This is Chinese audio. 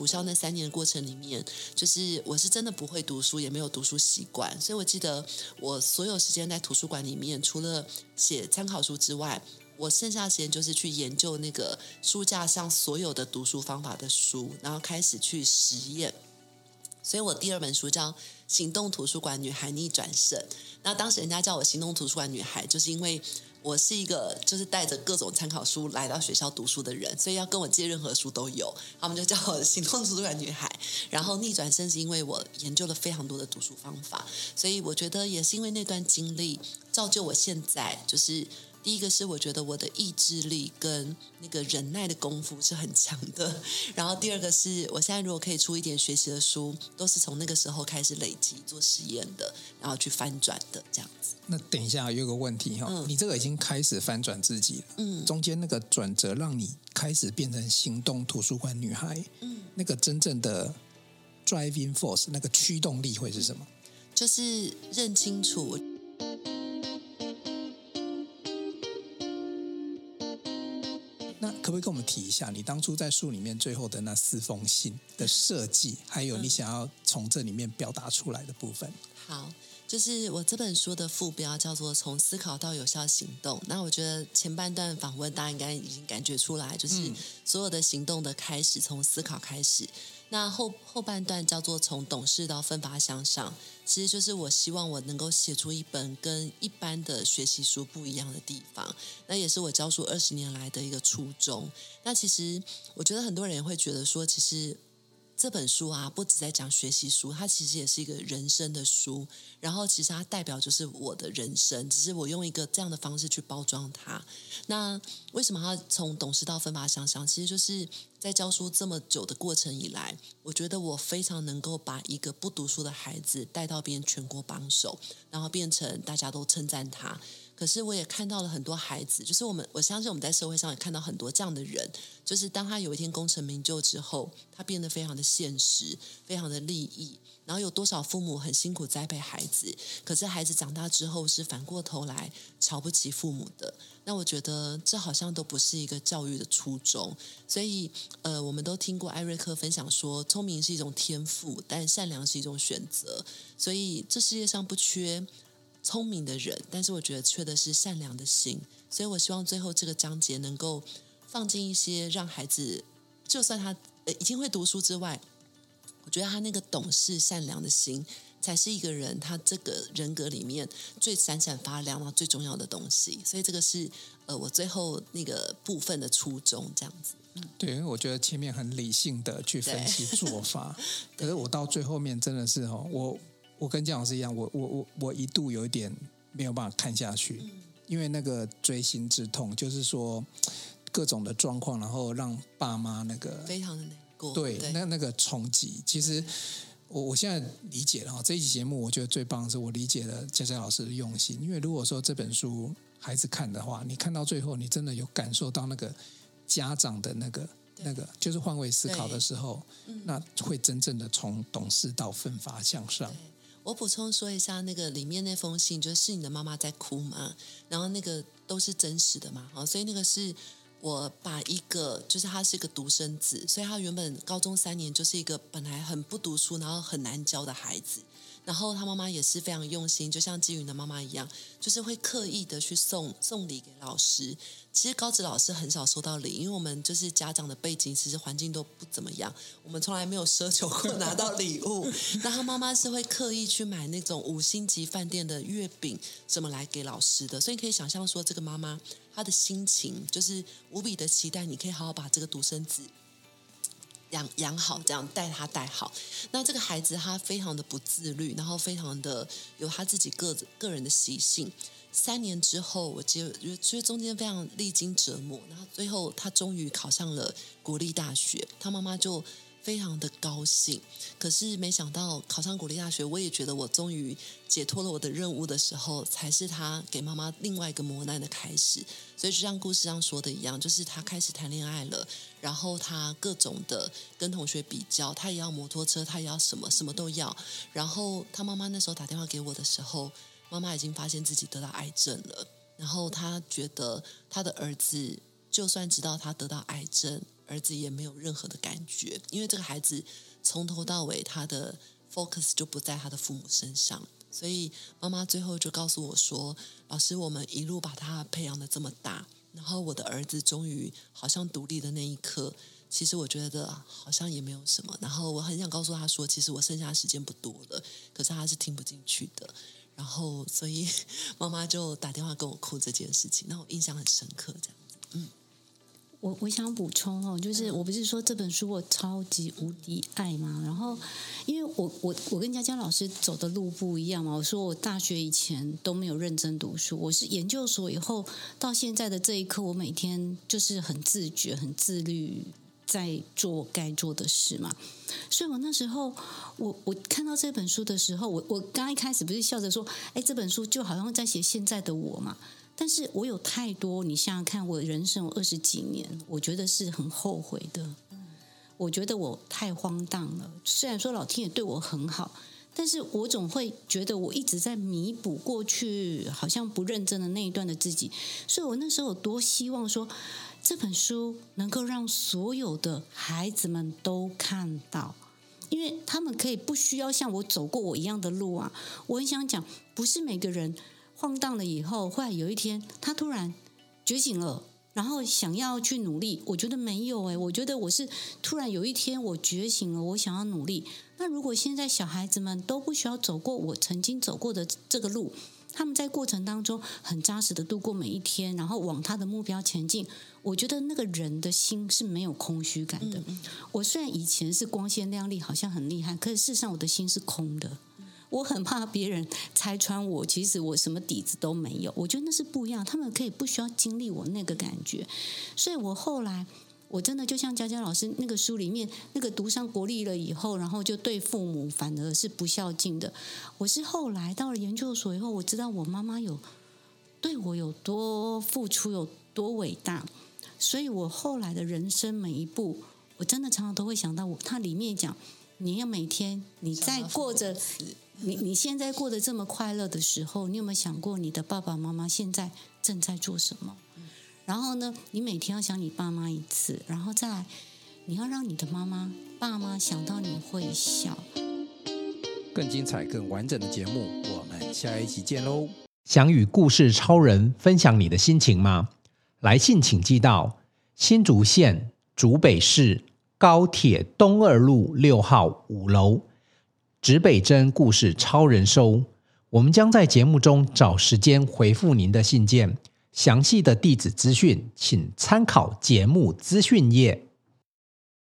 补校那三年的过程里面，就是我是真的不会读书，也没有读书习惯，所以我记得我所有时间在图书馆里面，除了写参考书之外，我剩下的时间就是去研究那个书架上所有的读书方法的书，然后开始去实验。所以我第二本书叫《行动图书馆女孩逆转胜》。那当时人家叫我“行动图书馆女孩”，就是因为我是一个就是带着各种参考书来到学校读书的人，所以要跟我借任何书都有。他们就叫我“行动图书馆女孩”。然后逆转胜是因为我研究了非常多的读书方法，所以我觉得也是因为那段经历造就我现在就是。第一个是我觉得我的意志力跟那个忍耐的功夫是很强的，然后第二个是我现在如果可以出一点学习的书，都是从那个时候开始累积做实验的，然后去翻转的这样子。那等一下有个问题哈，嗯、你这个已经开始翻转自己了，嗯，中间那个转折让你开始变成行动图书馆女孩，嗯，那个真正的 driving force 那个驱动力会是什么？就是认清楚。可不可以跟我们提一下，你当初在书里面最后的那四封信的设计，还有你想要从这里面表达出来的部分？好，就是我这本书的副标叫做“从思考到有效行动”。那我觉得前半段访问大家应该已经感觉出来，就是所有的行动的开始，从思考开始。那后后半段叫做从懂事到奋发向上，其实就是我希望我能够写出一本跟一般的学习书不一样的地方，那也是我教书二十年来的一个初衷。那其实我觉得很多人也会觉得说，其实。这本书啊，不只在讲学习书，它其实也是一个人生的书。然后，其实它代表就是我的人生，只是我用一个这样的方式去包装它。那为什么要从懂事到奋发向上？其实就是在教书这么久的过程以来，我觉得我非常能够把一个不读书的孩子带到变全国榜首，然后变成大家都称赞他。可是我也看到了很多孩子，就是我们我相信我们在社会上也看到很多这样的人，就是当他有一天功成名就之后，他变得非常的现实，非常的利益。然后有多少父母很辛苦栽培孩子，可是孩子长大之后是反过头来瞧不起父母的。那我觉得这好像都不是一个教育的初衷。所以呃，我们都听过艾瑞克分享说，聪明是一种天赋，但善良是一种选择。所以这世界上不缺。聪明的人，但是我觉得缺的是善良的心，所以我希望最后这个章节能够放进一些让孩子，就算他呃已经会读书之外，我觉得他那个懂事善良的心，才是一个人他这个人格里面最闪闪发亮、最重要的东西。所以这个是呃我最后那个部分的初衷，这样子。嗯，对，因为我觉得前面很理性的去分析做法，可是我到最后面真的是哦，我。我跟姜老师一样，我我我我一度有一点没有办法看下去，嗯、因为那个锥心之痛，就是说各种的状况，然后让爸妈那个非常的难过，对，对那那个冲击。其实我我现在理解了哈，这一期节目我觉得最棒的是我理解了佳佳老师的用心，因为如果说这本书孩子看的话，你看到最后，你真的有感受到那个家长的那个那个就是换位思考的时候，嗯、那会真正的从懂事到奋发向上。我补充说一下，那个里面那封信，就是你的妈妈在哭嘛，然后那个都是真实的嘛，哦，所以那个是我把一个，就是他是一个独生子，所以他原本高中三年就是一个本来很不读书，然后很难教的孩子。然后他妈妈也是非常用心，就像金云的妈妈一样，就是会刻意的去送送礼给老师。其实高职老师很少收到礼，因为我们就是家长的背景，其实环境都不怎么样，我们从来没有奢求过拿到礼物。那他妈妈是会刻意去买那种五星级饭店的月饼，什么来给老师的。所以你可以想象说，这个妈妈她的心情就是无比的期待，你可以好好把这个独生子。养养好，这样带他带好。那这个孩子他非常的不自律，然后非常的有他自己个个人的习性。三年之后，我接，其实中间非常历经折磨，然后最后他终于考上了国立大学。他妈妈就。非常的高兴，可是没想到考上国立大学，我也觉得我终于解脱了我的任务的时候，才是他给妈妈另外一个磨难的开始。所以就像故事上说的一样，就是他开始谈恋爱了，然后他各种的跟同学比较，他也要摩托车，他也要什么什么都要。然后他妈妈那时候打电话给我的时候，妈妈已经发现自己得到癌症了，然后他觉得他的儿子就算知道他得到癌症。儿子也没有任何的感觉，因为这个孩子从头到尾他的 focus 就不在他的父母身上，所以妈妈最后就告诉我说：“老师，我们一路把他培养得这么大，然后我的儿子终于好像独立的那一刻。”其实我觉得好像也没有什么，然后我很想告诉他说，其实我剩下的时间不多了，可是他是听不进去的，然后所以 妈妈就打电话跟我哭这件事情，那我印象很深刻，这样子。嗯，我我想补充哦，就是我不是说这本书我超级无敌爱吗？然后因为我我我跟佳佳老师走的路不一样嘛，我说我大学以前都没有认真读书，我是研究所以后到现在的这一刻，我每天就是很自觉、很自律。在做我该做的事嘛，所以我那时候，我我看到这本书的时候，我我刚一开始不是笑着说，哎，这本书就好像在写现在的我嘛。但是我有太多，你想想看，我人生有二十几年，我觉得是很后悔的。我觉得我太荒诞了。虽然说老天爷对我很好，但是我总会觉得我一直在弥补过去好像不认真的那一段的自己。所以我那时候有多希望说。这本书能够让所有的孩子们都看到，因为他们可以不需要像我走过我一样的路啊。我很想讲，不是每个人晃荡了以后，后来有一天他突然觉醒了，然后想要去努力。我觉得没有诶，我觉得我是突然有一天我觉醒了，我想要努力。那如果现在小孩子们都不需要走过我曾经走过的这个路，他们在过程当中很扎实的度过每一天，然后往他的目标前进。我觉得那个人的心是没有空虚感的。我虽然以前是光鲜亮丽，好像很厉害，可是事实上我的心是空的。我很怕别人拆穿我，其实我什么底子都没有。我觉得那是不一样，他们可以不需要经历我那个感觉。所以我后来。我真的就像佳佳老师那个书里面那个读上国立了以后，然后就对父母反而是不孝敬的。我是后来到了研究所以后，我知道我妈妈有对我有多付出，有多伟大，所以我后来的人生每一步，我真的常常都会想到我。它里面讲，你要每天你在过着你你现在过得这么快乐的时候，你有没有想过你的爸爸妈妈现在正在做什么？然后呢，你每天要想你爸妈一次，然后再来，你要让你的妈妈、爸妈想到你会笑。更精彩、更完整的节目，我们下一期见喽！想与故事超人分享你的心情吗？来信请寄到新竹县竹北市高铁东二路六号五楼，指北针故事超人收。我们将在节目中找时间回复您的信件。详细的地址资讯，请参考节目资讯页。